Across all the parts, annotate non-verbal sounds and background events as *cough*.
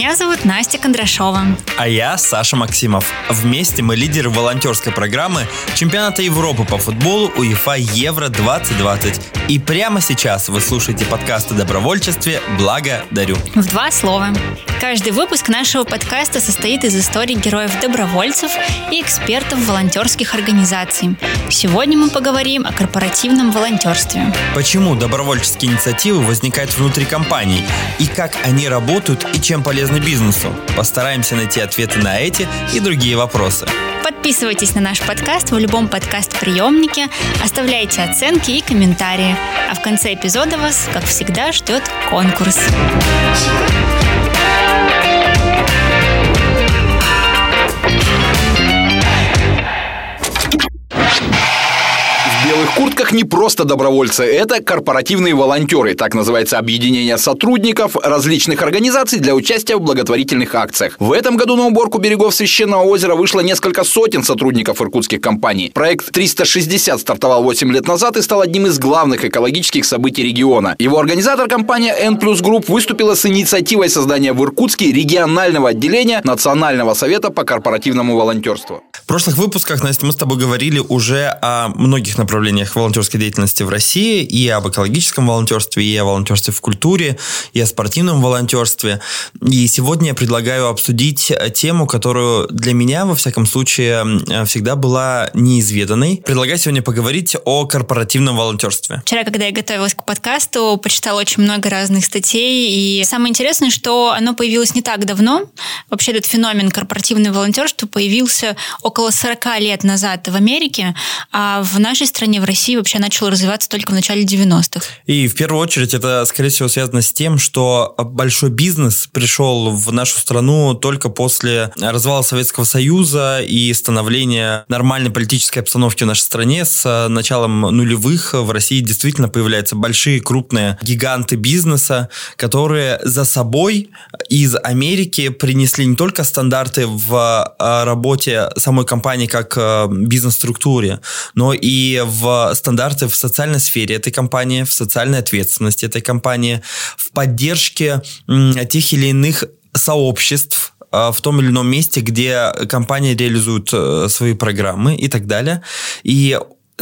Меня зовут Настя Кондрашова. А я Саша Максимов. Вместе мы лидеры волонтерской программы чемпионата Европы по футболу УЕФА Евро-2020. И прямо сейчас вы слушаете подкаст о добровольчестве «Благо дарю». В два слова. Каждый выпуск нашего подкаста состоит из историй героев-добровольцев и экспертов волонтерских организаций. Сегодня мы поговорим о корпоративном волонтерстве. Почему добровольческие инициативы возникают внутри компаний и как они работают и чем полезны бизнесу? Постараемся найти ответы на эти и другие вопросы. Подписывайтесь на наш подкаст в любом подкаст-приемнике, оставляйте оценки и комментарии. А в конце эпизода вас, как всегда, ждет конкурс. Белых куртках не просто добровольцы, это корпоративные волонтеры. Так называется объединение сотрудников различных организаций для участия в благотворительных акциях. В этом году на уборку берегов Священного озера вышло несколько сотен сотрудников иркутских компаний. Проект 360 стартовал 8 лет назад и стал одним из главных экологических событий региона. Его организатор компания N Plus Group выступила с инициативой создания в Иркутске регионального отделения Национального совета по корпоративному волонтерству. В прошлых выпусках, Настя, мы с тобой говорили уже о многих направлениях направлениях волонтерской деятельности в России, и об экологическом волонтерстве, и о волонтерстве в культуре, и о спортивном волонтерстве. И сегодня я предлагаю обсудить тему, которую для меня, во всяком случае, всегда была неизведанной. Предлагаю сегодня поговорить о корпоративном волонтерстве. Вчера, когда я готовилась к подкасту, почитала очень много разных статей, и самое интересное, что оно появилось не так давно. Вообще этот феномен корпоративного волонтерства появился около 40 лет назад в Америке, а в нашей стране, в России вообще начало развиваться только в начале 90-х. И в первую очередь это, скорее всего, связано с тем, что большой бизнес пришел в нашу страну только после развала Советского Союза и становления нормальной политической обстановки в нашей стране. С началом нулевых в России действительно появляются большие, крупные гиганты бизнеса, которые за собой из Америки принесли не только стандарты в а, работе самой компании как а, бизнес-структуре, но и в стандарты в социальной сфере этой компании, в социальной ответственности этой компании, в поддержке тех или иных сообществ, а, в том или ином месте, где компания реализует э, свои программы и так далее. И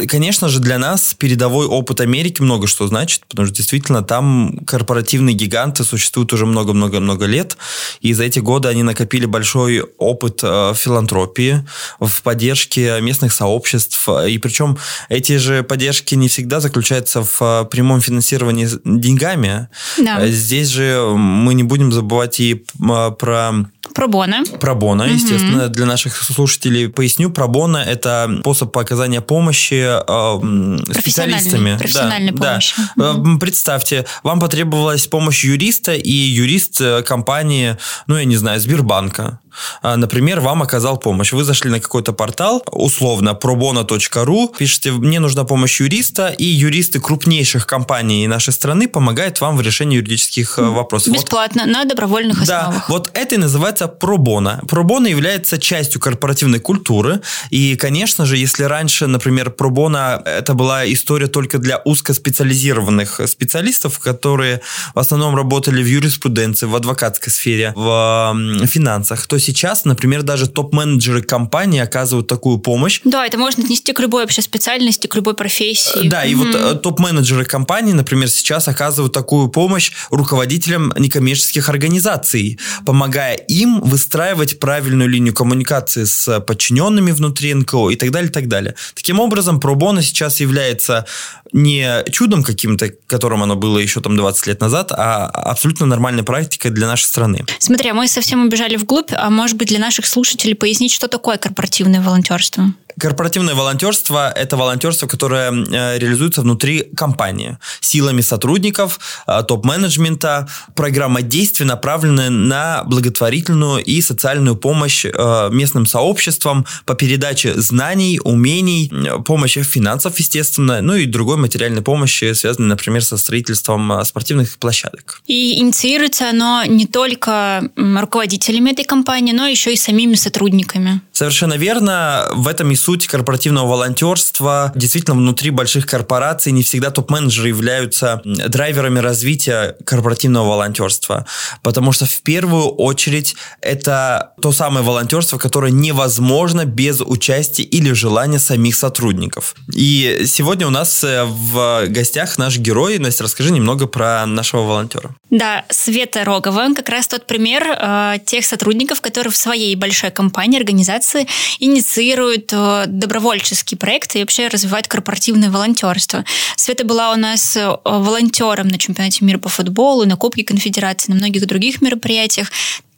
Конечно же, для нас передовой опыт Америки много что значит, потому что действительно там корпоративные гиганты существуют уже много-много-много лет, и за эти годы они накопили большой опыт э, филантропии, в поддержке местных сообществ, и причем эти же поддержки не всегда заключаются в э, прямом финансировании деньгами. Да. Здесь же мы не будем забывать и э, про Пробона. Пробона, угу. естественно. Для наших слушателей поясню. Пробона – это способ оказания помощи э, специалистами. Профессиональной да, помощи. Да. Угу. Представьте, вам потребовалась помощь юриста, и юрист э, компании, ну, я не знаю, Сбербанка например, вам оказал помощь. Вы зашли на какой-то портал, условно, probona.ru, пишете, мне нужна помощь юриста, и юристы крупнейших компаний нашей страны помогают вам в решении юридических вопросов. Бесплатно, вот, на добровольных основах. Да, вот это и называется пробона. Пробона является частью корпоративной культуры, и, конечно же, если раньше, например, пробона это была история только для узкоспециализированных специалистов, которые в основном работали в юриспруденции, в адвокатской сфере, в финансах, то сейчас, например, даже топ-менеджеры компании оказывают такую помощь. Да, это можно отнести к любой вообще специальности, к любой профессии. Да, и вот э, топ-менеджеры компании, например, сейчас оказывают такую помощь руководителям некоммерческих организаций, помогая им выстраивать правильную линию коммуникации с подчиненными внутри НКО и так далее, и так далее. Таким образом, пробона сейчас является не чудом каким-то, которым оно было еще там 20 лет назад, а абсолютно нормальной практикой для нашей страны. Смотри, а мы совсем убежали вглубь, может быть для наших слушателей пояснить, что такое корпоративное волонтерство? Корпоративное волонтерство – это волонтерство, которое э, реализуется внутри компании силами сотрудников, э, топ-менеджмента. Программа действий направленная на благотворительную и социальную помощь э, местным сообществам по передаче знаний, умений, помощи финансов, естественно, ну и другой материальной помощи, связанной, например, со строительством спортивных площадок. И инициируется оно не только руководителями этой компании, но еще и самими сотрудниками. Совершенно верно. В этом и суть корпоративного волонтерства. Действительно, внутри больших корпораций не всегда топ-менеджеры являются являются драйверами развития корпоративного волонтерства. Потому что в первую очередь это то самое волонтерство, которое невозможно без участия или желания самих сотрудников. И сегодня у нас э, в гостях наш герой. Настя, расскажи немного про нашего волонтера. Да, Света Рогова как раз тот пример э, тех сотрудников, которые в своей большой компании, организации инициируют э, добровольческие проекты и вообще развивают корпоративное волонтерство. Света была у нас э, волонтером на чемпионате мира по футболу, на Кубке Конфедерации, на многих других мероприятиях.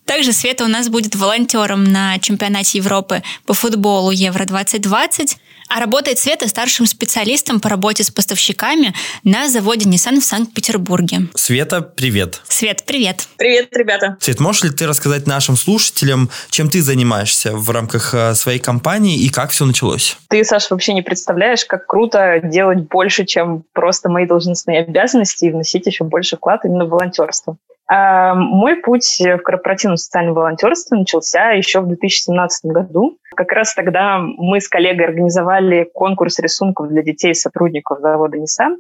Также Света у нас будет волонтером на чемпионате Европы по футболу Евро-2020. А работает Света старшим специалистом по работе с поставщиками на заводе Nissan в Санкт-Петербурге. Света, привет. Свет, привет. Привет, ребята. Свет, можешь ли ты рассказать нашим слушателям, чем ты занимаешься в рамках э, своей компании и как все началось? Ты, Саша, вообще не представляешь, как круто делать больше, чем просто мои должностные обязанности и вносить еще больше вклад именно в волонтерство. А, мой путь в корпоративном социальном волонтерстве начался еще в 2017 году. Как раз тогда мы с коллегой организовали конкурс рисунков для детей сотрудников завода Nissan.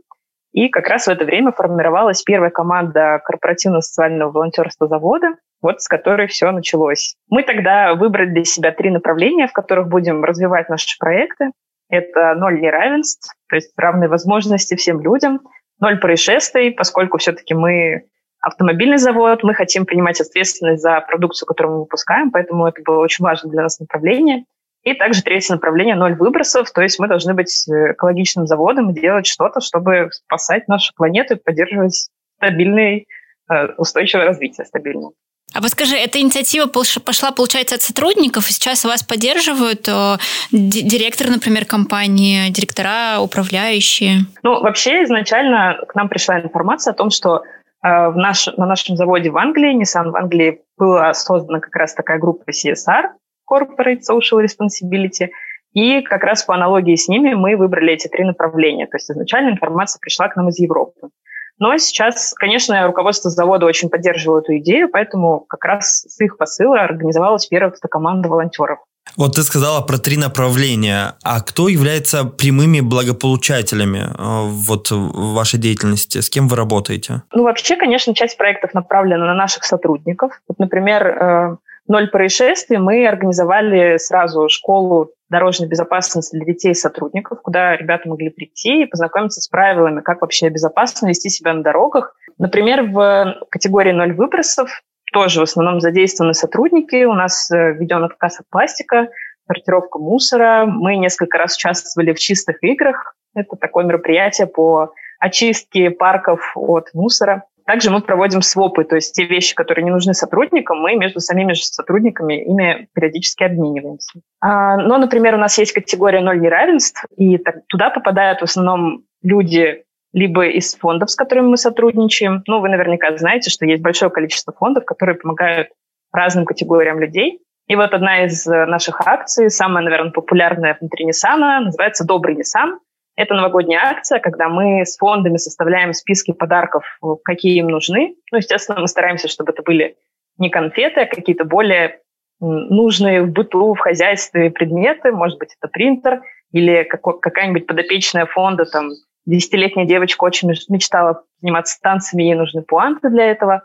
И как раз в это время формировалась первая команда корпоративного социального волонтерства завода, вот с которой все началось. Мы тогда выбрали для себя три направления, в которых будем развивать наши проекты. Это ноль неравенств, то есть равные возможности всем людям, ноль происшествий, поскольку все-таки мы автомобильный завод, мы хотим принимать ответственность за продукцию, которую мы выпускаем, поэтому это было очень важно для нас направление. И также третье направление – ноль выбросов, то есть мы должны быть экологичным заводом и делать что-то, чтобы спасать нашу планету и поддерживать стабильное, э, устойчивое развитие стабильное. А вот скажи, эта инициатива пошла, получается, от сотрудников, и сейчас вас поддерживают э, директор, например, компании, директора, управляющие? Ну, вообще, изначально к нам пришла информация о том, что Э, в наш, на нашем заводе в Англии, Nissan в Англии, была создана как раз такая группа CSR, Corporate Social Responsibility, и как раз по аналогии с ними мы выбрали эти три направления. То есть изначально информация пришла к нам из Европы. Но сейчас, конечно, руководство завода очень поддерживало эту идею, поэтому как раз с их посыла организовалась первая команда волонтеров. Вот ты сказала про три направления. А кто является прямыми благополучателями э, вот в вашей деятельности? С кем вы работаете? Ну, вообще, конечно, часть проектов направлена на наших сотрудников. Вот, например, э, «Ноль происшествий» мы организовали сразу школу дорожной безопасности для детей и сотрудников, куда ребята могли прийти и познакомиться с правилами, как вообще безопасно вести себя на дорогах. Например, в категории «Ноль выбросов» тоже в основном задействованы сотрудники. У нас э, введен отказ от пластика, сортировка мусора. Мы несколько раз участвовали в чистых играх. Это такое мероприятие по очистке парков от мусора. Также мы проводим свопы, то есть те вещи, которые не нужны сотрудникам, мы между самими же сотрудниками ими периодически обмениваемся. А, но, например, у нас есть категория ноль неравенств, и туда попадают в основном люди либо из фондов, с которыми мы сотрудничаем. Ну, вы наверняка знаете, что есть большое количество фондов, которые помогают разным категориям людей. И вот одна из э, наших акций, самая, наверное, популярная внутри Nissan, называется «Добрый Nissan». Это новогодняя акция, когда мы с фондами составляем списки подарков, какие им нужны. Ну, естественно, мы стараемся, чтобы это были не конфеты, а какие-то более нужные в быту, в хозяйстве предметы. Может быть, это принтер или какая-нибудь подопечная фонда, там, Десятилетняя девочка очень мечтала заниматься танцами, ей нужны пуанты для этого.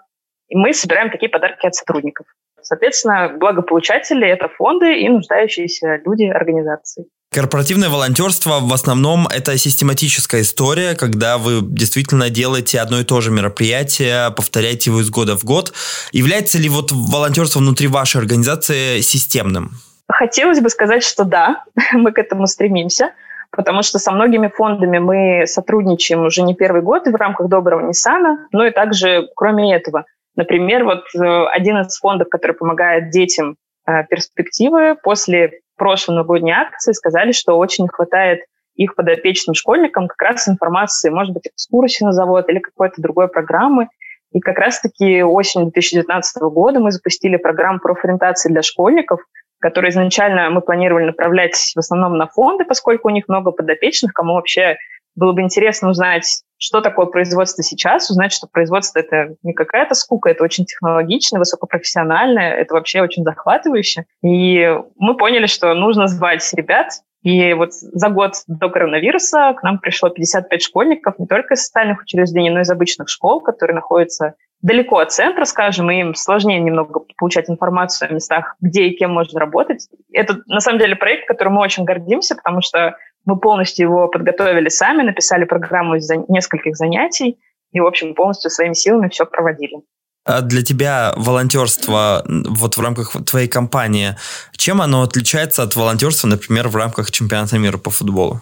И мы собираем такие подарки от сотрудников. Соответственно, благополучатели – это фонды и нуждающиеся люди, организации. Корпоративное волонтерство в основном это систематическая история, когда вы действительно делаете одно и то же мероприятие, повторяете его из года в год. Является ли вот волонтерство внутри вашей организации системным? Хотелось бы сказать, что да, *laughs* мы к этому стремимся – потому что со многими фондами мы сотрудничаем уже не первый год в рамках Доброго Ниссана, но и также кроме этого. Например, вот э, один из фондов, который помогает детям э, перспективы, после прошлой новогодней акции сказали, что очень не хватает их подопечным школьникам как раз информации, может быть, экскурсии на завод или какой-то другой программы. И как раз-таки осенью 2019 года мы запустили программу профориентации для школьников, которые изначально мы планировали направлять в основном на фонды, поскольку у них много подопечных, кому вообще было бы интересно узнать, что такое производство сейчас, узнать, что производство это не какая-то скука, это очень технологичное, высокопрофессиональное, это вообще очень захватывающе. И мы поняли, что нужно звать ребят И вот за год до коронавируса к нам пришло 55 школьников не только из социальных учреждений, но и из обычных школ, которые находятся далеко от центра, скажем, и им сложнее немного получать информацию о местах, где и кем можно работать. Это, на самом деле, проект, которым мы очень гордимся, потому что мы полностью его подготовили сами, написали программу из нескольких занятий и, в общем, полностью своими силами все проводили. А для тебя волонтерство вот в рамках твоей компании, чем оно отличается от волонтерства, например, в рамках чемпионата мира по футболу?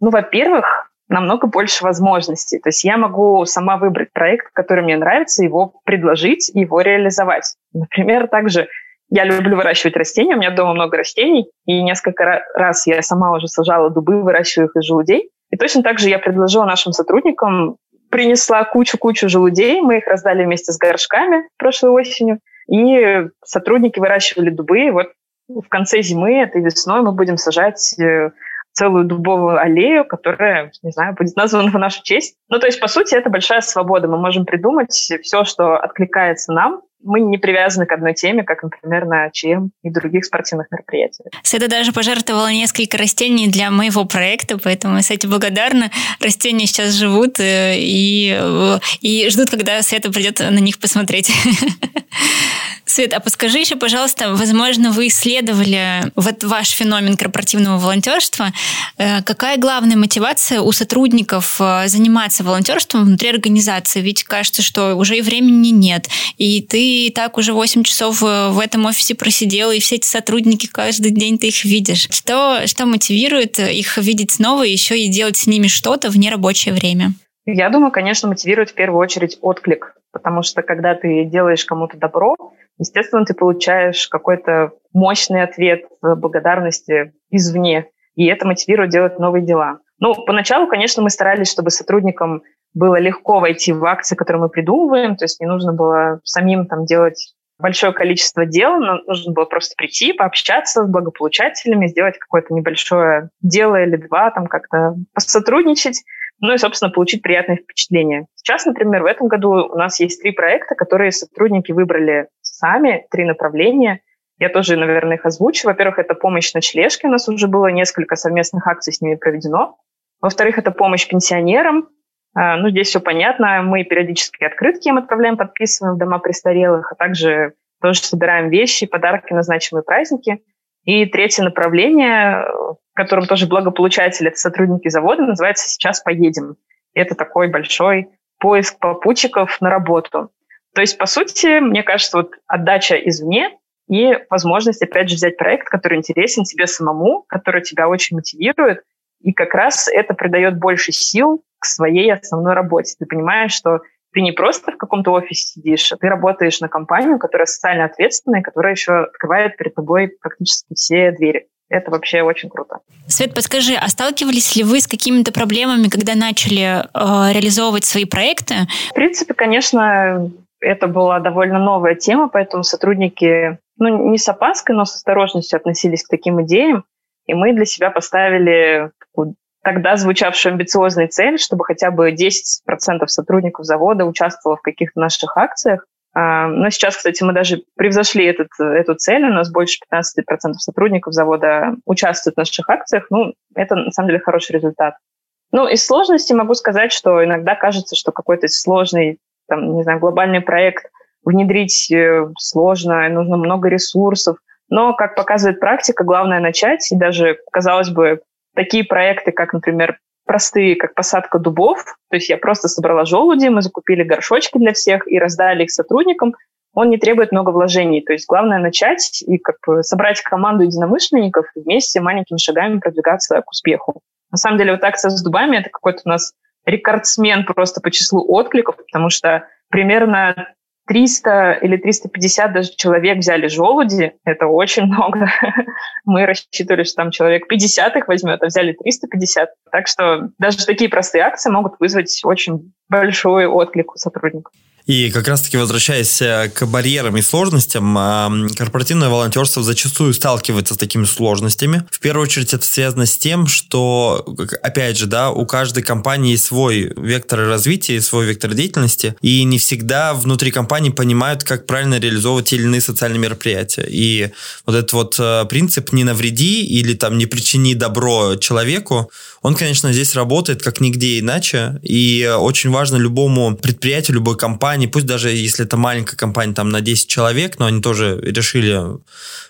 Ну, во-первых, намного больше возможностей. То есть я могу сама выбрать проект, который мне нравится, его предложить, его реализовать. Например, также я люблю выращивать растения, у меня дома много растений, и несколько раз я сама уже сажала дубы, выращиваю их из желудей. И точно так же я предложила нашим сотрудникам принесла кучу-кучу желудей, мы их раздали вместе с горшками прошлой осенью, и сотрудники выращивали дубы. Вот в конце зимы, этой весной, мы будем сажать э, целую дубовую аллею, которая, не знаю, будет названа в нашу честь. Ну, то есть, по сути, это большая свобода. Мы можем придумать все, что откликается нам, мы не привязаны к одной теме, как, например, на ЧМ и других спортивных мероприятиях. Света даже пожертвовала несколько растений для моего проекта, поэтому я, кстати, благодарна. Растения сейчас живут э, и, э, и ждут, когда Света придет на них посмотреть. *laughs* Свет, а подскажи еще, пожалуйста, возможно, вы исследовали вот ваш феномен корпоративного волонтерства. Э, какая главная мотивация у сотрудников заниматься волонтерством внутри организации? Ведь кажется, что уже и времени нет, и ты и так уже 8 часов э, в этом офисе просидела, и все эти сотрудники каждый день ты их видишь. Что, что мотивирует их видеть снова, и еще и делать с ними что-то в нерабочее время? Я думаю, конечно, мотивирует в первую очередь отклик, потому что когда ты делаешь кому-то добро, естественно, ты получаешь какой-то мощный ответ благодарности извне, и это мотивирует делать новые дела. Ну, поначалу, конечно, мы старались, чтобы сотрудникам было легко войти в акции, которые мы придумываем, то есть не нужно было самим там делать большое количество дел, но нужно было просто прийти, пообщаться с благополучателями, сделать какое-то небольшое дело или два, там как-то посотрудничать, ну и, собственно, получить приятное впечатление. Сейчас, например, в этом году у нас есть три проекта, которые сотрудники выбрали сами, три направления. Я тоже, наверное, их озвучу. Во-первых, это помощь ночлежке. У нас уже было несколько совместных акций с ними проведено. Во-вторых, это помощь пенсионерам. А, ну, здесь все понятно. Мы периодически открытки им отправляем, подписываем в дома престарелых, а также тоже собираем вещи, подарки на значимые праздники. И третье направление, в котором тоже благополучатели, это сотрудники завода, называется «Сейчас поедем». Это такой большой поиск попутчиков на работу. То есть, по сути, мне кажется, вот отдача извне и возможность, опять же, взять проект, который интересен тебе самому, который тебя очень мотивирует, и как раз это придает больше сил к своей основной работе. Ты понимаешь, что ты не просто в каком-то офисе сидишь, а ты работаешь на компанию, которая социально ответственная, которая еще открывает перед тобой практически все двери. Это вообще очень круто. Свет, подскажи, а сталкивались ли вы с какими-то проблемами, когда начали э, реализовывать свои проекты? В принципе, конечно, это была довольно новая тема, поэтому сотрудники, ну, не с опаской, но с осторожностью относились к таким идеям. И мы для себя поставили тогда звучавшую амбициозную цель, чтобы хотя бы 10% сотрудников завода участвовало в каких-то наших акциях. А, но сейчас, кстати, мы даже превзошли этот, эту цель. У нас больше 15% сотрудников завода участвуют в наших акциях. Ну, это, на самом деле, хороший результат. Ну, из сложности могу сказать, что иногда кажется, что какой-то сложный, там, не знаю, глобальный проект внедрить э, сложно, нужно много ресурсов. Но, как показывает практика, главное начать. И даже, казалось бы, такие проекты, как, например, простые, как посадка дубов. То есть я просто собрала желуди, мы закупили горшочки для всех и раздали их сотрудникам. Он не требует много вложений. То есть главное начать и как бы собрать команду единомышленников и вместе маленькими шагами продвигаться к успеху. На самом деле вот акция с дубами – это какой-то у нас рекордсмен просто по числу откликов, потому что примерно 300 или 350 даже человек взяли желуди, это очень *laughs* много. Мы рассчитывали, что там человек 50 их возьмет, а взяли 350. Так что даже такие простые акции могут вызвать очень большой отклик у сотрудников. И как раз-таки возвращаясь э, к барьерам и сложностям, э, корпоративное волонтерство зачастую сталкивается с такими сложностями. В первую очередь это связано с тем, что, опять же, да, у каждой компании свой вектор развития, свой вектор деятельности, и не всегда внутри компании понимают, как правильно реализовывать те или иные социальные мероприятия. И вот этот вот э, принцип «не навреди» или там «не причини добро человеку», он, конечно, здесь работает как нигде иначе, и очень важно любому предприятию, любой компании, пусть даже если это маленькая компания там на 10 человек, но они тоже решили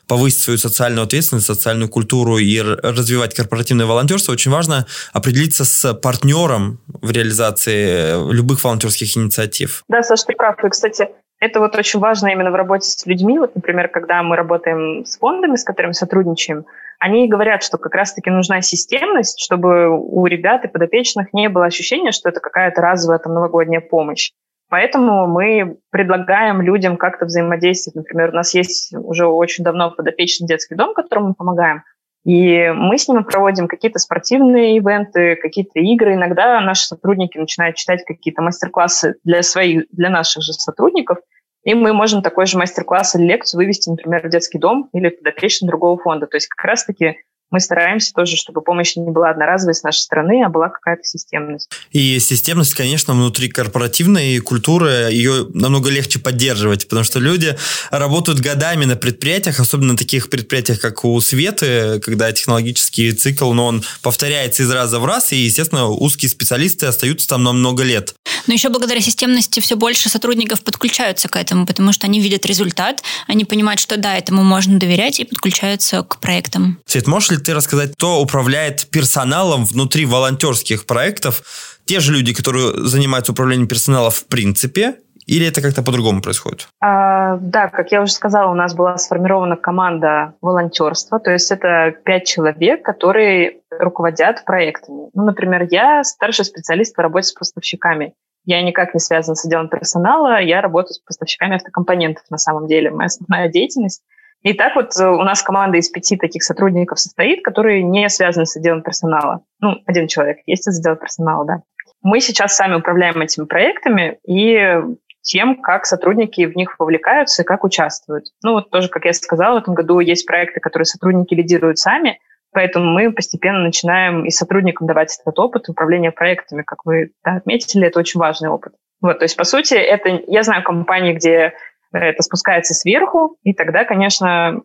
повысить свою социальную ответственность, социальную культуру и развивать корпоративное волонтерство, очень важно определиться с партнером в реализации любых волонтерских инициатив. Да, Саша, ты прав. И, кстати, это вот очень важно именно в работе с людьми. Вот, например, когда мы работаем с фондами, с которыми сотрудничаем, они говорят, что как раз-таки нужна системность, чтобы у ребят и подопечных не было ощущения, что это какая-то разовая там новогодняя помощь. Поэтому мы предлагаем людям как-то взаимодействовать. Например, у нас есть уже очень давно подопечный детский дом, которому мы помогаем. И мы с ними проводим какие-то спортивные ивенты, какие-то игры. Иногда наши сотрудники начинают читать какие-то мастер-классы для своих, для наших же сотрудников. И мы можем такой же мастер-класс или лекцию вывести, например, в детский дом или подопечный другого фонда. То есть как раз-таки мы стараемся тоже, чтобы помощь не была одноразовой с нашей стороны, а была какая-то системность. И системность, конечно, внутри корпоративной культуры, ее намного легче поддерживать, потому что люди работают годами на предприятиях, особенно на таких предприятиях, как у Светы, когда технологический цикл, но он повторяется из раза в раз, и, естественно, узкие специалисты остаются там на много лет. Но еще благодаря системности все больше сотрудников подключаются к этому, потому что они видят результат, они понимают, что да, этому можно доверять и подключаются к проектам. Свет, можешь ли ты рассказать, кто управляет персоналом внутри волонтерских проектов? Те же люди, которые занимаются управлением персонала в принципе, или это как-то по-другому происходит? А, да, как я уже сказала, у нас была сформирована команда волонтерства, то есть это пять человек, которые руководят проектами. Ну, например, я старший специалист по работе с поставщиками. Я никак не связана с отделом персонала, я работаю с поставщиками автокомпонентов на самом деле. Моя основная деятельность. И так вот э, у нас команда из пяти таких сотрудников состоит, которые не связаны с отделом персонала. Ну, один человек есть из отдела персонала, да. Мы сейчас сами управляем этими проектами и тем, как сотрудники в них вовлекаются и как участвуют. Ну вот тоже, как я сказала, в этом году есть проекты, которые сотрудники лидируют сами, поэтому мы постепенно начинаем и сотрудникам давать этот опыт управления проектами, как вы да, отметили, это очень важный опыт. Вот, то есть, по сути, это, я знаю компании, где это спускается сверху, и тогда, конечно,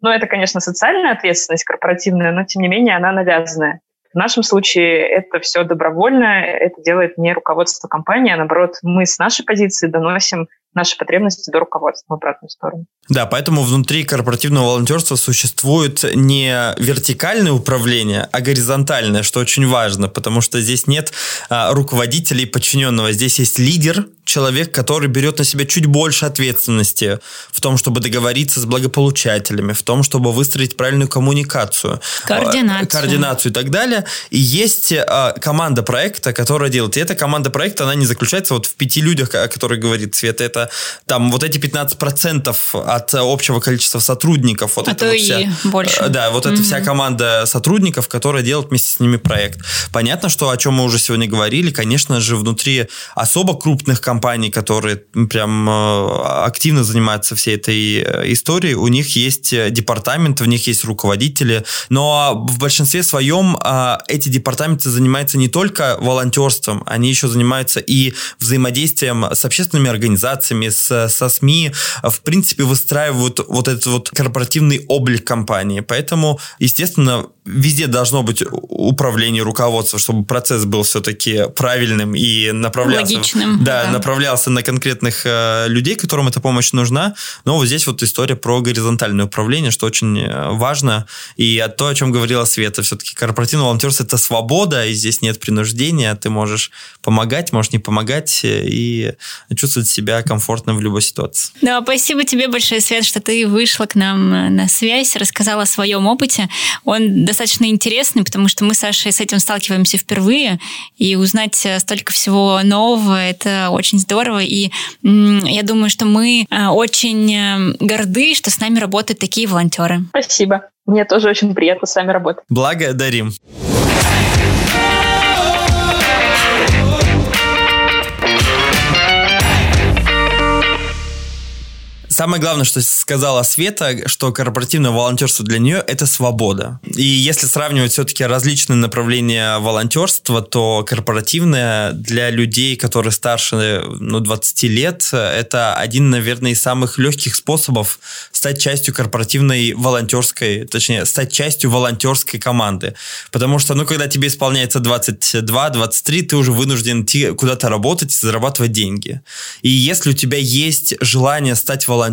ну, это, конечно, социальная ответственность корпоративная, но, тем не менее, она навязанная. В нашем случае это все добровольно, это делает не руководство компании, а наоборот, мы с нашей позиции доносим наши потребности до руководства в обратную сторону. Да, поэтому внутри корпоративного волонтерства существует не вертикальное управление, а горизонтальное, что очень важно, потому что здесь нет а, руководителей подчиненного, здесь есть лидер, человек, который берет на себя чуть больше ответственности в том, чтобы договориться с благополучателями, в том, чтобы выстроить правильную коммуникацию, координацию, координацию и так далее. И есть а, команда проекта, которая делает. И эта команда проекта, она не заключается вот в пяти людях, о которых говорит Света. Это там вот эти 15% от общего количества сотрудников. Вот а это то вот и вся, больше. Да, вот mm-hmm. эта вся команда сотрудников, которая делает вместе с ними проект. Понятно, что о чем мы уже сегодня говорили, конечно же, внутри особо крупных компаний, которые прям э, активно занимаются всей этой э, историей, у них есть департамент, у них есть руководители, но в большинстве своем а, эти департаменты занимаются не только волонтерством, они еще занимаются и взаимодействием с общественными организациями, с, со СМИ, в принципе, выстраивают вот этот вот корпоративный облик компании. Поэтому, естественно, везде должно быть управление, руководство, чтобы процесс был все-таки правильным и направлялся, Логичным, да, да. направлялся на конкретных э, людей, которым эта помощь нужна. Но вот здесь вот история про горизонтальное управление, что очень э, важно. И то, о чем говорила Света, все-таки корпоративное волонтерство – это свобода, и здесь нет принуждения. Ты можешь помогать, можешь не помогать э, и чувствовать себя комфортно в любой ситуации. Да, спасибо тебе большое, Свет, что ты вышла к нам э, на связь, рассказала о своем опыте. Он достаточно достаточно интересный, потому что мы с Сашей с этим сталкиваемся впервые, и узнать э, столько всего нового, это очень здорово, и я думаю, что мы э, очень э, горды, что с нами работают такие волонтеры. Спасибо. Мне тоже очень приятно с вами работать. Благодарим. Самое главное, что сказала Света, что корпоративное волонтерство для нее – это свобода. И если сравнивать все-таки различные направления волонтерства, то корпоративное для людей, которые старше ну, 20 лет, это один, наверное, из самых легких способов стать частью корпоративной волонтерской, точнее, стать частью волонтерской команды. Потому что, ну, когда тебе исполняется 22-23, ты уже вынужден идти куда-то работать и зарабатывать деньги. И если у тебя есть желание стать волонтером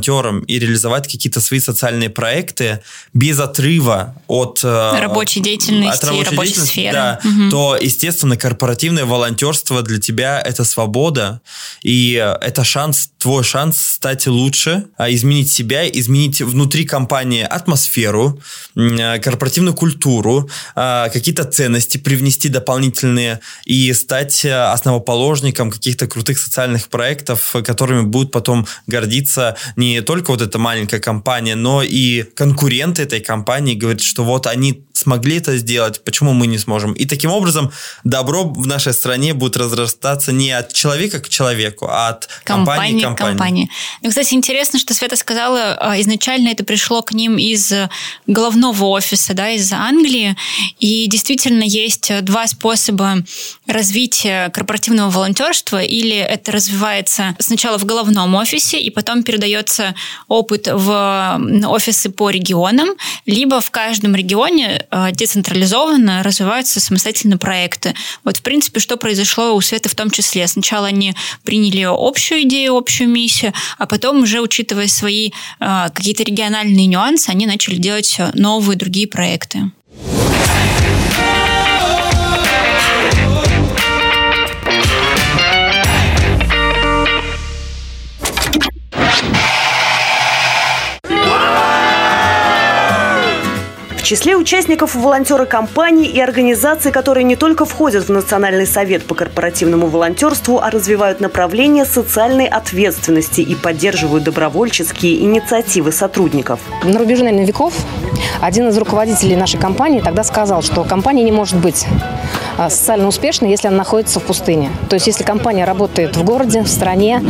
и реализовать какие-то свои социальные проекты без отрыва от э, рабочей деятельности, от рабочей, рабочей деятельности, сферы, да, угу. то, естественно, корпоративное волонтерство для тебя это свобода, и это шанс, твой шанс стать лучше, а изменить себя, изменить внутри компании атмосферу, э, корпоративную культуру, э, какие-то ценности привнести дополнительные и стать основоположником каких-то крутых социальных проектов, которыми будут потом гордиться не только вот эта маленькая компания, но и конкуренты этой компании говорят, что вот они смогли это сделать, почему мы не сможем. И таким образом добро в нашей стране будет разрастаться не от человека к человеку, а от компании, компании к компании. компании. Ну, кстати, интересно, что Света сказала, а, изначально это пришло к ним из головного офиса, да, из Англии, и действительно есть два способа развития корпоративного волонтерства, или это развивается сначала в головном офисе, и потом передается опыт в офисы по регионам, либо в каждом регионе э, децентрализованно развиваются самостоятельно проекты. Вот, в принципе, что произошло у Светы в том числе. Сначала они приняли общую идею, общую миссию, а потом уже, учитывая свои э, какие-то региональные нюансы, они начали делать новые другие проекты. Числе участников волонтеры компаний и организаций, которые не только входят в Национальный совет по корпоративному волонтерству, а развивают направления социальной ответственности и поддерживают добровольческие инициативы сотрудников. На рубеже, наверное, веков один из руководителей нашей компании тогда сказал, что компания не может быть а, социально успешной, если она находится в пустыне. То есть если компания работает в городе, в стране,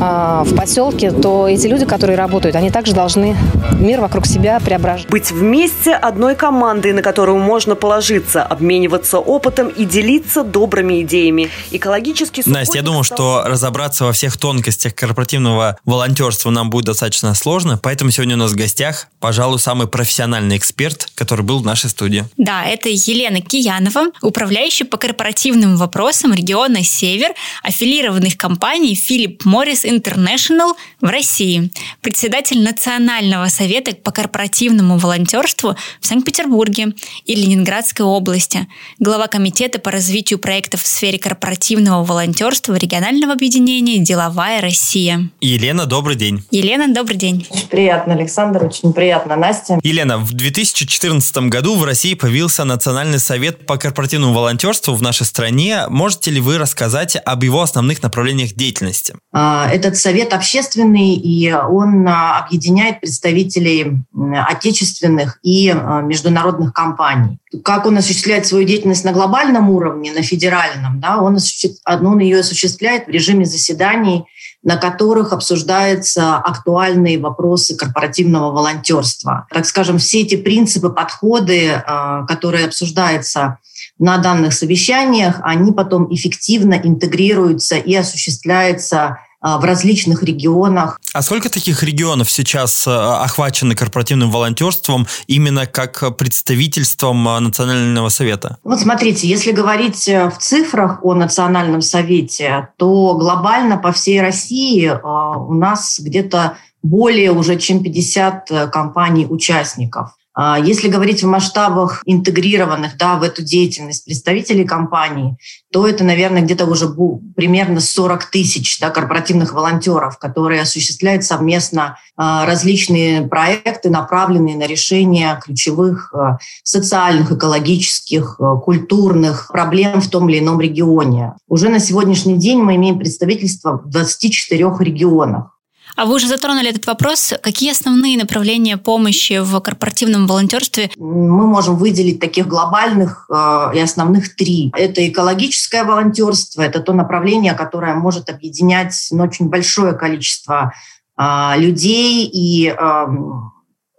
а, в поселке, то эти люди, которые работают, они также должны мир вокруг себя преображать. Быть вместе одной командой, на которую можно положиться, обмениваться опытом и делиться добрыми идеями. Экологически... Настя, я думаю, что разобраться во всех тонкостях корпоративного волонтерства нам будет достаточно сложно, поэтому сегодня у нас в гостях, пожалуй, самый профессиональный эксперт, который был в нашей студии. Да, это Елена Киянова, управляющая по корпоративным вопросам региона Север аффилированных компаний Philip Morris International в России, председатель Национального совета по корпоративному волонтерству в Санкт-Петербурге и Ленинградской области, глава комитета по развитию проектов в сфере корпоративного волонтерства регионального объединения «Деловая Россия». Елена, добрый день. Елена, добрый день. Очень приятно, Александр, очень приятно, Настя. Елена, в 2014 году в России появился Национальный совет по корпоративному волонтерству в нашей стране. Можете ли вы рассказать об его основных направлениях деятельности? А, этот совет общественный, и он а, объединяет представителей отечественных и а, международных компаний. Как он осуществляет свою деятельность на глобальном уровне, на федеральном, да, он, он ее осуществляет в режиме заседаний на которых обсуждаются актуальные вопросы корпоративного волонтерства. Так скажем, все эти принципы, подходы, которые обсуждаются на данных совещаниях, они потом эффективно интегрируются и осуществляются а, в различных регионах. А сколько таких регионов сейчас а, охвачены корпоративным волонтерством именно как представительством а, Национального совета? Вот смотрите, если говорить э, в цифрах о Национальном совете, то глобально по всей России у нас где-то более уже чем 50 э, компаний-участников. А если говорить в масштабах интегрированных да, в эту деятельность представителей компании, то это, наверное, где-то уже примерно 40 тысяч да, корпоративных волонтеров, которые осуществляют совместно а, различные проекты, направленные на решение ключевых а, социальных, экологических, культурных проблем в том или ином регионе. Уже на сегодняшний день мы имеем представительство в 24 регионах. А вы уже затронули этот вопрос. Какие основные направления помощи в корпоративном волонтерстве? Мы можем выделить таких глобальных э, и основных три. Это экологическое волонтерство, это то направление, которое может объединять ну, очень большое количество а, людей и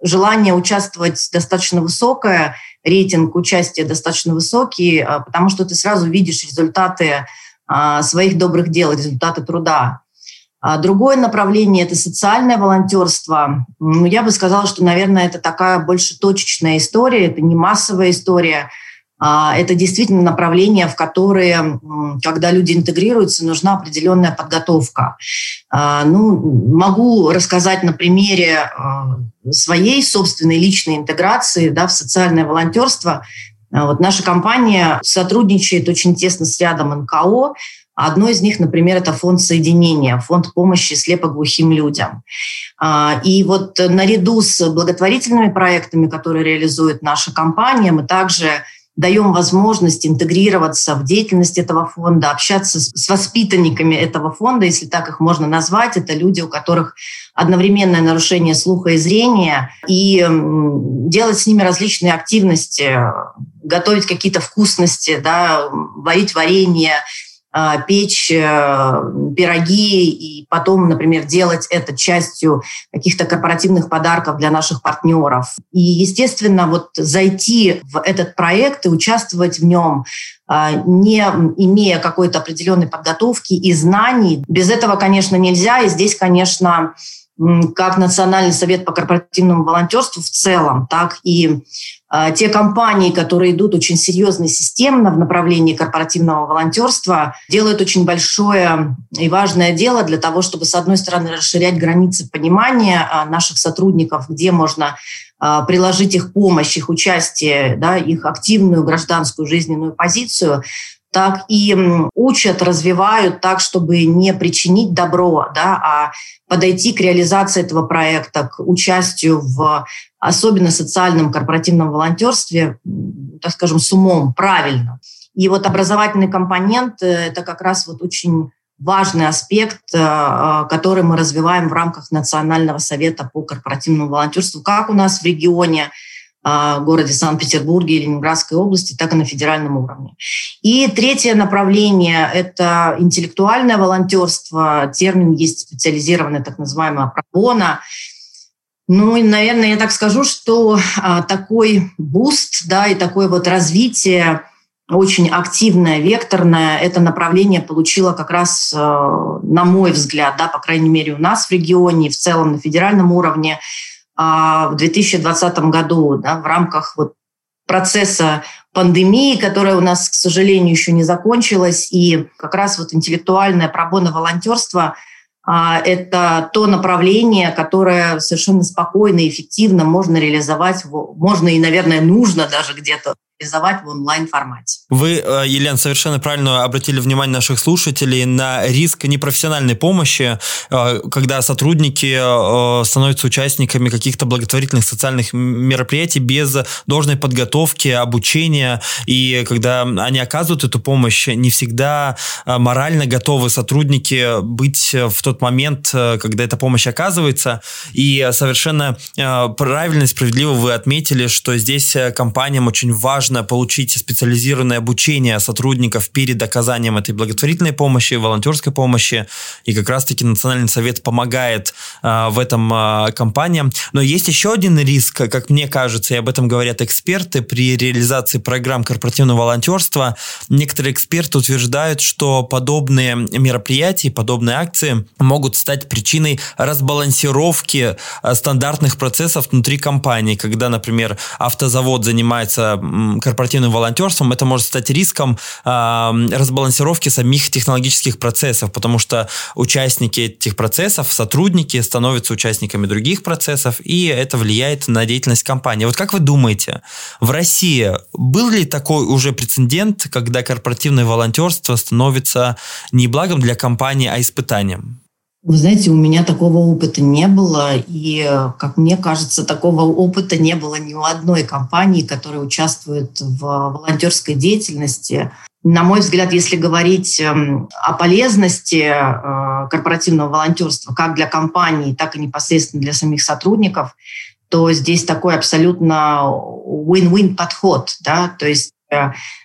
желание участвовать достаточно высокое, рейтинг участия достаточно высокий, а, потому что ты сразу видишь результаты а, своих добрых дел, результаты труда. Другое направление – это социальное волонтерство. Ну, я бы сказала, что, наверное, это такая больше точечная история, это не массовая история – а, это действительно направление, в которое, когда люди интегрируются, нужна определенная подготовка. А, ну, могу рассказать на примере а, своей собственной личной интеграции да, в социальное волонтерство. Вот наша компания сотрудничает очень тесно с рядом НКО, Одно из них, например, это фонд соединения, фонд помощи слепоглухим людям. И вот наряду с благотворительными проектами, которые реализует наша компания, мы также даем возможность интегрироваться в деятельность этого фонда, общаться с воспитанниками этого фонда, если так их можно назвать. Это люди, у которых одновременное нарушение слуха и зрения, и делать с ними различные активности, готовить какие-то вкусности, да, варить варенье, а, печь э, пироги и потом, например, делать это частью каких-то корпоративных подарков для наших партнеров. И, естественно, вот зайти в этот проект и участвовать в нем, а, не имея какой-то определенной подготовки и знаний, без этого, конечно, нельзя. И здесь, конечно, как Национальный совет по корпоративному волонтерству в целом, так и э, те компании, которые идут очень серьезно и системно в направлении корпоративного волонтерства, делают очень большое и важное дело для того, чтобы, с одной стороны, расширять границы понимания э, наших сотрудников, где можно э, приложить их помощь, их участие, да, их активную гражданскую жизненную позицию, так и учат, развивают так, чтобы не причинить добро, да, а подойти к реализации этого проекта, к участию в особенно социальном корпоративном волонтерстве, так скажем, с умом, правильно. И вот образовательный компонент – это как раз вот очень важный аспект, э, э, который мы развиваем в рамках Национального совета по корпоративному волонтерству, как у нас в регионе – городе Санкт-Петербурге и Ленинградской области, так и на федеральном уровне. И третье направление – это интеллектуальное волонтерство. Термин есть специализированный, так называемый pro bono. Ну, и, наверное, я так скажу, что а, такой boost, да, и такое вот развитие очень активное, векторное, это направление получило как раз, а, на мой взгляд, да, по крайней мере, у нас в регионе, в целом на федеральном уровне, в 2020 году да, в рамках вот процесса пандемии, которая у нас, к сожалению, еще не закончилась, и как раз вот интеллектуальное пробоно волонтерство а, – это то направление, которое совершенно спокойно и эффективно можно реализовать, можно и, наверное, нужно даже где-то реализовать в онлайн-формате. Вы, э, Елена, совершенно правильно обратили внимание наших слушателей на риск непрофессиональной помощи, э, когда сотрудники э, становятся участниками каких-то благотворительных социальных мероприятий без должной подготовки, обучения, и когда они оказывают эту помощь, не всегда морально готовы сотрудники быть в тот момент, когда эта помощь оказывается, и совершенно правильно и справедливо вы отметили, что здесь компаниям очень важно важно получить специализированное обучение сотрудников перед оказанием этой благотворительной помощи, волонтерской помощи. И как раз-таки Национальный совет помогает э, в этом э, компаниям. Но есть еще один риск, как мне кажется, и об этом говорят эксперты, при реализации программ корпоративного волонтерства. Некоторые эксперты утверждают, что подобные мероприятия, подобные акции могут стать причиной разбалансировки э, стандартных процессов внутри компании, когда, например, автозавод занимается корпоративным волонтерством, это может стать риском разбалансировки самих технологических процессов, потому что участники этих процессов, сотрудники становятся участниками других процессов, и это влияет на деятельность компании. Вот как вы думаете, в России был ли такой уже прецедент, когда корпоративное волонтерство становится не благом для компании, а испытанием? Вы знаете, у меня такого опыта не было, и, как мне кажется, такого опыта не было ни у одной компании, которая участвует в волонтерской деятельности. На мой взгляд, если говорить эм, о полезности э, корпоративного волонтерства как для компании, так и непосредственно для самих сотрудников, то здесь такой абсолютно win-win подход. Да? То есть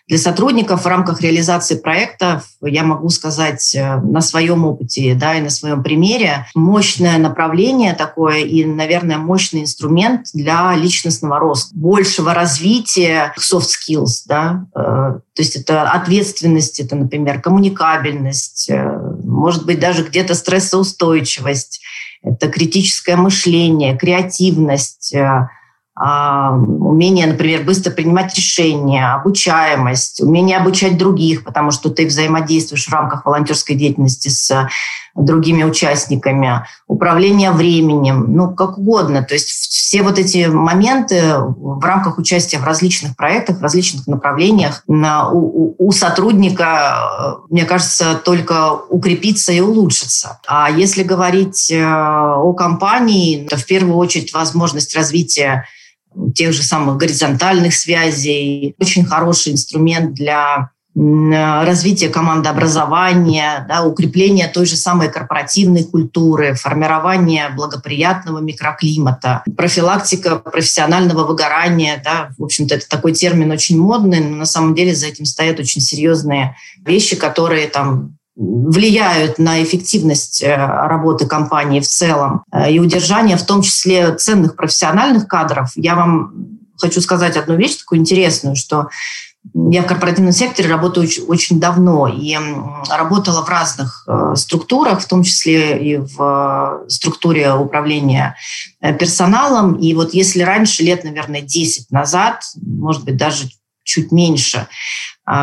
для сотрудников в рамках реализации проектов, я могу сказать э, на своем опыте да, и на своем примере, мощное направление такое и, наверное, мощный инструмент для личностного роста, большего развития soft skills. Да? Э, то есть это ответственность, это, например, коммуникабельность, э, может быть, даже где-то стрессоустойчивость, это критическое мышление, креативность, умение, например, быстро принимать решения, обучаемость, умение обучать других, потому что ты взаимодействуешь в рамках волонтерской деятельности с другими участниками, управление временем, ну, как угодно. То есть все вот эти моменты в рамках участия в различных проектах, в различных направлениях у, у сотрудника, мне кажется, только укрепиться и улучшиться. А если говорить э, о компании, то в первую очередь возможность развития тех же самых горизонтальных связей. Очень хороший инструмент для развития командообразования, да, укрепления той же самой корпоративной культуры, формирования благоприятного микроклимата, профилактика профессионального выгорания. Да, в общем-то, это такой термин очень модный, но на самом деле за этим стоят очень серьезные вещи, которые там влияют на эффективность э, работы компании в целом э, и удержание в том числе ценных профессиональных кадров. Я вам хочу сказать одну вещь такую интересную, что я в корпоративном секторе работаю очень, давно и работала в разных э, структурах, в том числе и в структуре управления персоналом. И вот если раньше, лет, наверное, 10 назад, может быть, даже чуть меньше,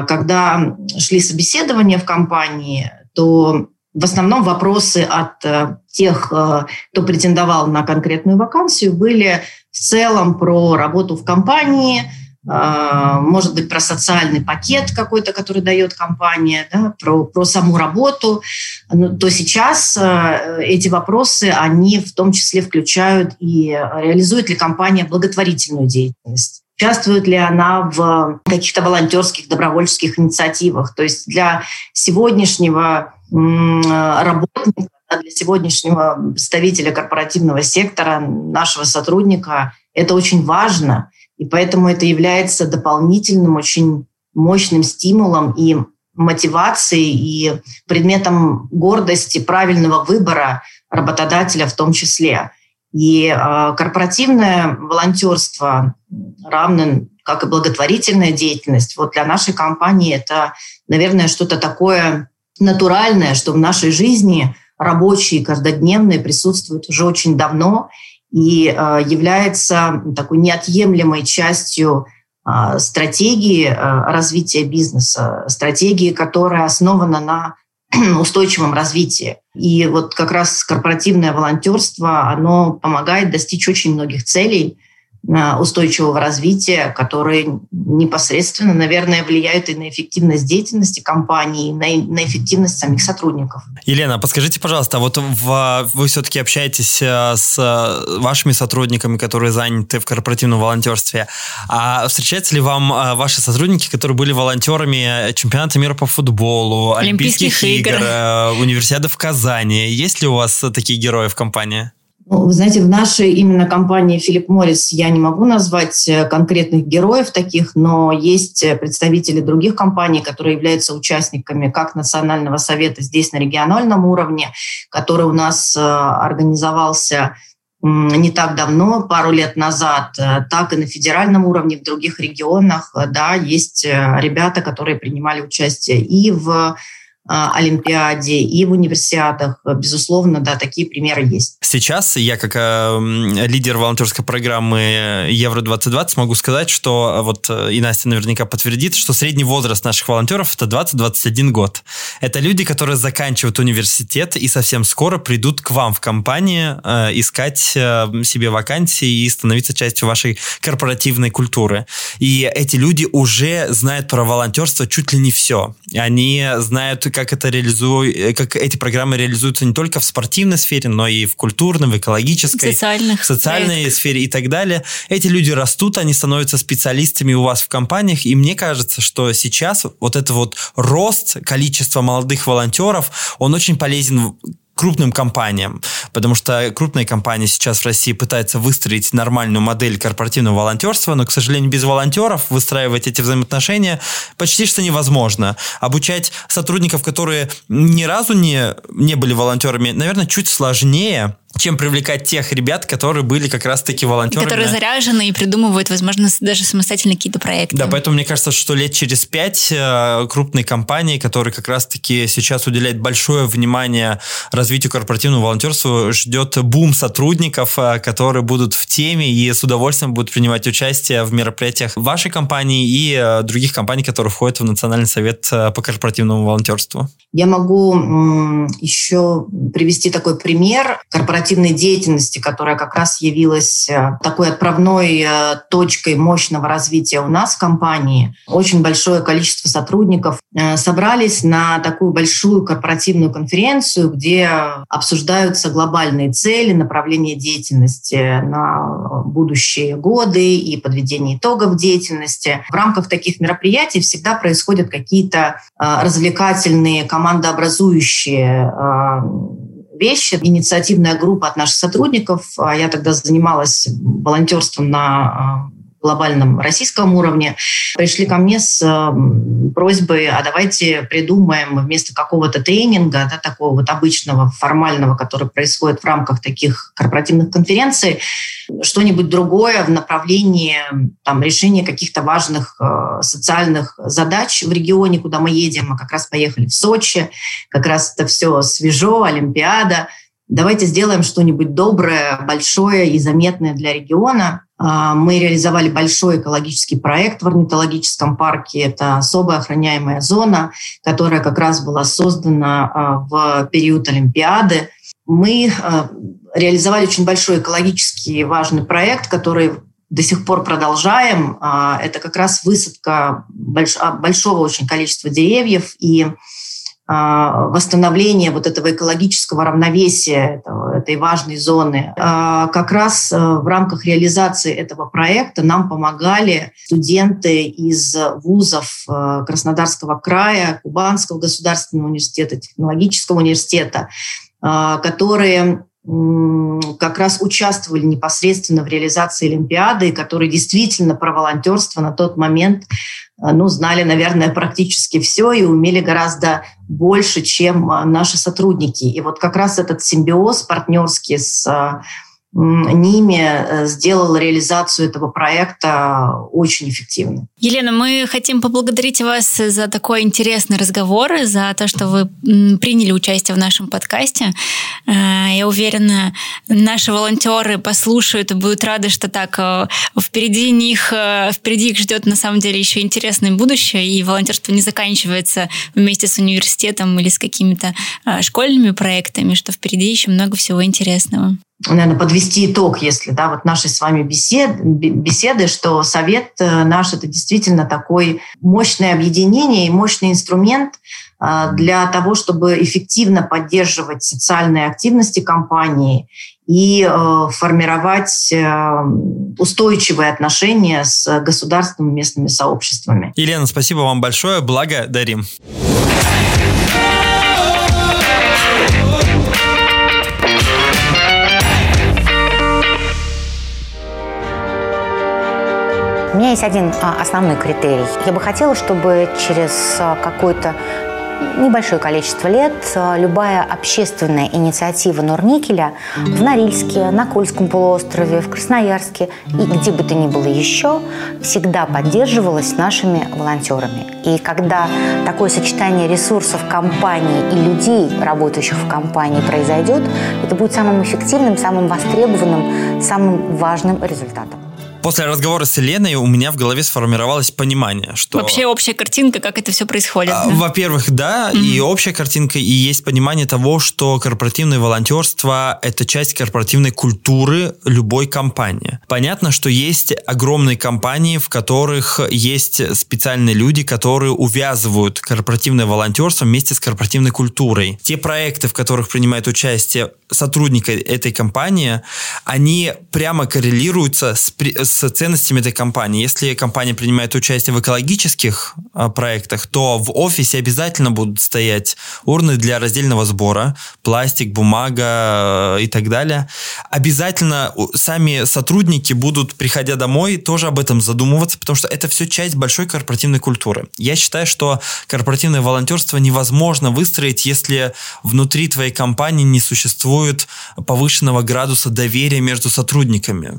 когда шли собеседования в компании, то в основном вопросы от э, тех, э, кто претендовал на конкретную вакансию, были в целом про работу в компании, э, может быть, про социальный пакет какой-то, который дает компания, да, про, про саму работу, то сейчас эти вопросы, они в том числе включают и реализует ли компания благотворительную деятельность участвует ли она в каких-то волонтерских, добровольческих инициативах. То есть для сегодняшнего работника, для сегодняшнего представителя корпоративного сектора, нашего сотрудника, это очень важно. И поэтому это является дополнительным, очень мощным стимулом и мотивацией и предметом гордости правильного выбора работодателя в том числе. И э, корпоративное волонтерство, равно как и благотворительная деятельность, вот для нашей компании это, наверное, что-то такое натуральное, что в нашей жизни рабочие, каждодневные присутствует уже очень давно и э, является такой неотъемлемой частью э, стратегии развития бизнеса, стратегии, которая основана на *clears throat* устойчивом развитии. И вот как раз корпоративное волонтерство, оно помогает достичь очень многих целей, устойчивого развития, которые непосредственно, наверное, влияют и на эффективность деятельности компании, и на, на эффективность самих сотрудников. Елена, подскажите, пожалуйста, вот в, вы все-таки общаетесь э, с э, вашими сотрудниками, которые заняты в корпоративном волонтерстве. А встречаются ли вам ваши сотрудники, которые были волонтерами чемпионата мира по футболу, Олимпийских, Олимпийских игр, игр Универсиады в Казани? Есть ли у вас такие герои в компании? Ну, вы знаете, в нашей именно компании Филипп Моррис я не могу назвать э, конкретных героев таких, но есть э, представители других компаний, которые являются участниками как Национального совета здесь на региональном уровне, который у нас э, организовался не так давно, пару лет назад, так и на федеральном уровне в других регионах, да, есть ребята, которые принимали участие и в Олимпиаде и в универсиадах. Безусловно, да, такие примеры есть. Сейчас я, как э, лидер волонтерской программы Евро-2020, могу сказать, что вот э, и Настя наверняка подтвердит, что средний возраст наших волонтеров это 20-21 год. Это люди, которые заканчивают университет и совсем скоро придут к вам в компании э, искать э, себе вакансии и становиться частью вашей корпоративной культуры. И эти люди уже знают про волонтерство чуть ли не все. Они знают, как это реализует, э, как эти программы реализуются не только в спортивной сфере, но и в культурной, в экологической, Социальных в социальной проектах. сфере и так далее. Эти люди растут, они становятся специалистами у вас в компаниях, и мне кажется, что сейчас вот это вот рост количества молодых волонтеров, он очень полезен крупным компаниям, потому что крупные компании сейчас в России пытаются выстроить нормальную модель корпоративного волонтерства, но, к сожалению, без волонтеров выстраивать эти взаимоотношения почти что невозможно. Обучать сотрудников, которые ни разу не, не были волонтерами, наверное, чуть сложнее, чем привлекать тех ребят, которые были как раз-таки волонтерами. Которые заряжены и придумывают, возможно, даже самостоятельно какие-то проекты. Да, поэтому мне кажется, что лет через пять э, крупные компании, которые как раз-таки сейчас уделяют большое внимание развитию корпоративного волонтерства, ждет бум сотрудников, э, которые будут в теме и с удовольствием будут принимать участие в мероприятиях вашей компании и э, других компаний, которые входят в Национальный совет по корпоративному волонтерству. Я могу еще привести такой пример корпоративной деятельности, которая как раз явилась э, такой отправной э, точкой мощного развития у нас в компании. Очень большое количество сотрудников э, собрались на такую большую корпоративную конференцию, где обсуждаются глобальные цели, направления деятельности на будущие годы и подведение итогов деятельности. В рамках таких мероприятий всегда происходят какие-то развлекательные командообразующие вещи. Инициативная группа от наших сотрудников, а я тогда занималась волонтерством на а, глобальном российском уровне, пришли ко мне с просьбой, а давайте придумаем вместо какого-то тренинга, да, такого вот обычного, формального, который происходит в рамках таких корпоративных конференций, что-нибудь другое в направлении там, решения каких-то важных э, социальных задач в регионе, куда мы едем. Мы как раз поехали в Сочи, как раз это все свежо, Олимпиада. Давайте сделаем что-нибудь доброе, большое и заметное для региона. А, мы реализовали большой экологический проект в орнитологическом парке. Это особая охраняемая зона, которая как раз была создана а, в период Олимпиады. Мы а, реализовали очень большой экологический важный проект, который до сих пор продолжаем. Это как раз высадка большого очень количества деревьев и восстановления вот этого экологического равновесия этой важной зоны. А, как раз э, в рамках реализации этого проекта нам помогали студенты из вузов э, Краснодарского края, Кубанского государственного университета, Технологического университета, а, которые как раз участвовали непосредственно в реализации Олимпиады, которые действительно про волонтерство на тот момент ну, знали, наверное, практически все и умели гораздо больше, чем э, наши сотрудники. И вот как раз этот симбиоз партнерский с э, ними э, сделал реализацию этого проекта очень эффективной. Елена, мы хотим поблагодарить вас за такой интересный разговор, за то, что вы приняли участие в нашем подкасте. Э, я уверена, наши волонтеры послушают и будут рады, что так э, впереди них, впереди их ждет на самом деле еще интересное будущее, и волонтерство не заканчивается вместе с университетом или с какими-то школьными проектами, что впереди еще много всего интересного наверное, подвести итог, если, да, вот нашей с вами бесед, беседы, что совет э, наш – это действительно такой мощное объединение и мощный инструмент э, для того, чтобы эффективно поддерживать социальные активности компании и э, формировать устойчивые отношения с государственными местными сообществами. Елена, спасибо вам большое. Благодарим. У меня есть один а, основной критерий. Я бы хотела, чтобы через а, какое-то небольшое количество лет а, любая общественная инициатива Норникеля в Норильске, на Кольском полуострове, в Красноярске и где бы то ни было еще всегда поддерживалась нашими волонтерами. И когда такое сочетание ресурсов компании и людей, работающих в компании, произойдет, это будет самым эффективным, самым востребованным, самым важным результатом. После разговора с Еленой у меня в голове сформировалось понимание, что... Вообще общая картинка, как это все происходит. А, да? Во-первых, да, mm-hmm. и общая картинка, и есть понимание того, что корпоративное волонтерство – это часть корпоративной культуры любой компании. Понятно, что есть огромные компании, в которых есть специальные люди, которые увязывают корпоративное волонтерство вместе с корпоративной культурой. Те проекты, в которых принимает участие сотрудника этой компании, они прямо коррелируются с, с с ценностями этой компании. Если компания принимает участие в экологических а, проектах, то в офисе обязательно будут стоять урны для раздельного сбора, пластик, бумага э, и так далее. Обязательно сами сотрудники будут, приходя домой, тоже об этом задумываться, потому что это все часть большой корпоративной культуры. Я считаю, что корпоративное волонтерство невозможно выстроить, если внутри твоей компании не существует повышенного градуса доверия между сотрудниками.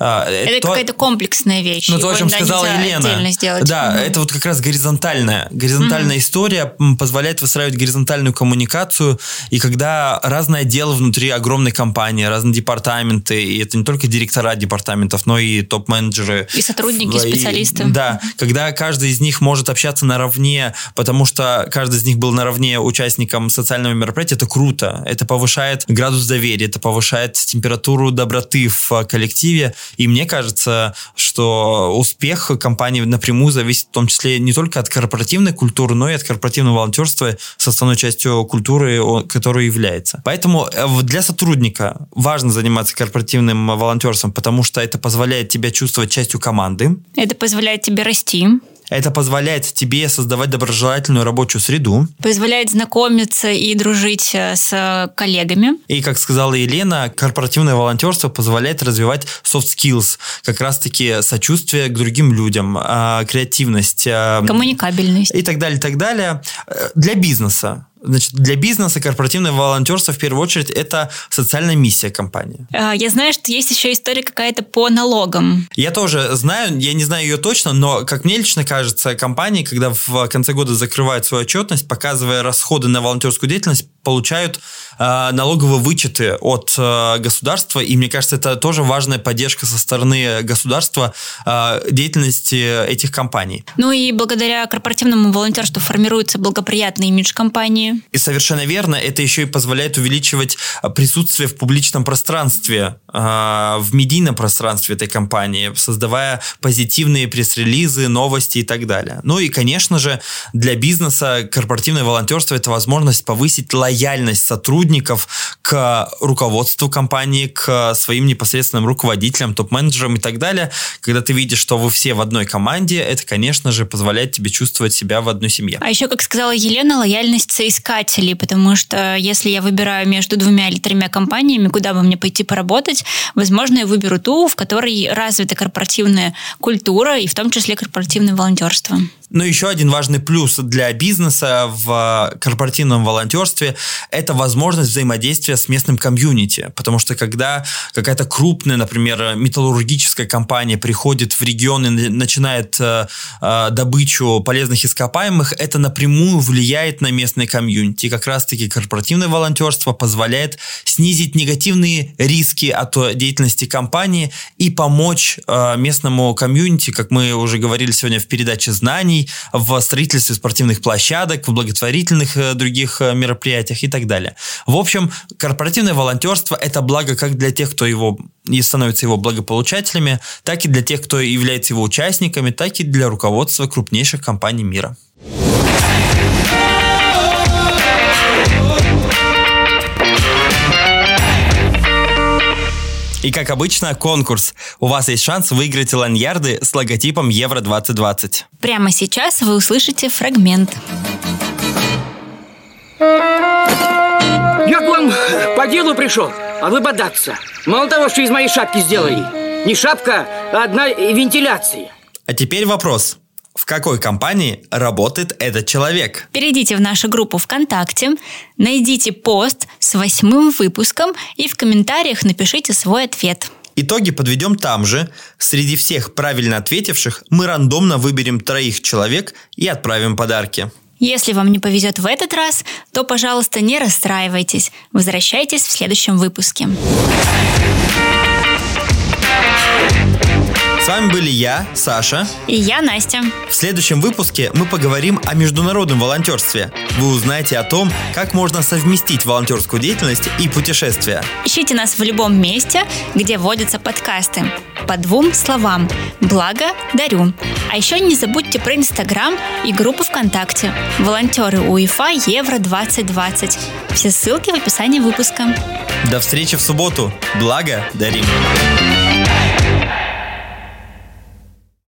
А, это то... какая-то комплексная вещь. Ну, то, о чем сказала Елена. Сделать. Да, угу. это вот как раз горизонтальная. Горизонтальная угу. история позволяет выстраивать горизонтальную коммуникацию, и когда разное дело внутри огромной компании, разные департаменты, и это не только директора департаментов, но и топ-менеджеры. И сотрудники, и, специалисты. Да, когда каждый из них может общаться наравне, потому что каждый из них был наравне участником социального мероприятия, это круто. Это повышает градус доверия, это повышает температуру доброты в коллективе. И мне кажется, что успех компании напрямую зависит в том числе не только от корпоративной культуры, но и от корпоративного волонтерства с основной частью культуры, которую является. Поэтому э, для сотрудника важно заниматься корпоративным волонтерством, потому что это позволяет тебя чувствовать частью команды. Это позволяет тебе расти. Это позволяет тебе создавать доброжелательную рабочую среду. Позволяет знакомиться и дружить э, с коллегами. И, как сказала Елена, корпоративное волонтерство позволяет развивать soft skills, как раз-таки сочувствие к другим людям, а, креативность. Коммуникабельность. И так далее, и так далее. Э, для бизнеса Значит, для бизнеса корпоративное волонтерство в первую очередь это социальная миссия компании. А, я знаю, что есть еще история какая-то по налогам. Я тоже знаю, я не знаю ее точно, но как мне лично кажется, компании, когда в конце года закрывают свою отчетность, показывая расходы на волонтерскую деятельность, получают э, налоговые вычеты от э, государства, и мне кажется, это тоже важная поддержка со стороны государства э, деятельности этих компаний. Ну и благодаря корпоративному волонтерству формируется благоприятный имидж компании. И совершенно верно, это еще и позволяет увеличивать присутствие в публичном пространстве, э, в медийном пространстве этой компании, создавая позитивные пресс-релизы, новости и так далее. Ну и, конечно же, для бизнеса корпоративное волонтерство – это возможность повысить лояльность сотрудников к руководству компании, к своим непосредственным руководителям, топ-менеджерам и так далее. Когда ты видишь, что вы все в одной команде, это, конечно же, позволяет тебе чувствовать себя в одной семье. А еще, как сказала Елена, лояльность соискателей, потому что если я выбираю между двумя или тремя компаниями, куда бы мне пойти поработать, возможно, я выберу ту, в которой развита корпоративная культура и в том числе корпоративное волонтерство. Но еще один важный плюс для бизнеса в корпоративном волонтерстве – это возможность взаимодействия с местным комьюнити. Потому что когда какая-то крупная, например, металлургическая компания приходит в регион и начинает э, э, добычу полезных ископаемых, это напрямую влияет на местный комьюнити. Как раз-таки корпоративное волонтерство позволяет снизить негативные риски от деятельности компании и помочь э, местному комьюнити, как мы уже говорили сегодня в передаче знаний, в строительстве спортивных площадок, в благотворительных э, других э, мероприятиях и так далее. В общем, корпоративное волонтерство – это благо как для тех, кто его и становится его благополучателями, так и для тех, кто является его участниками, так и для руководства крупнейших компаний мира. И как обычно, конкурс. У вас есть шанс выиграть ланьярды с логотипом Евро-2020. Прямо сейчас вы услышите фрагмент. Я к вам по делу пришел, а вы бодаться. Мало того, что из моей шапки сделали. Не шапка, а одна вентиляция. А теперь вопрос. В какой компании работает этот человек? Перейдите в нашу группу ВКонтакте, найдите пост с восьмым выпуском и в комментариях напишите свой ответ. Итоги подведем там же. Среди всех правильно ответивших мы рандомно выберем троих человек и отправим подарки. Если вам не повезет в этот раз, то, пожалуйста, не расстраивайтесь. Возвращайтесь в следующем выпуске. С вами были я, Саша. И я, Настя. В следующем выпуске мы поговорим о международном волонтерстве. Вы узнаете о том, как можно совместить волонтерскую деятельность и путешествия. Ищите нас в любом месте, где водятся подкасты. По двум словам. Благо, дарю. А еще не забудьте про Инстаграм и группу ВКонтакте. Волонтеры УЕФА Евро 2020. Все ссылки в описании выпуска. До встречи в субботу. Благо, дарим.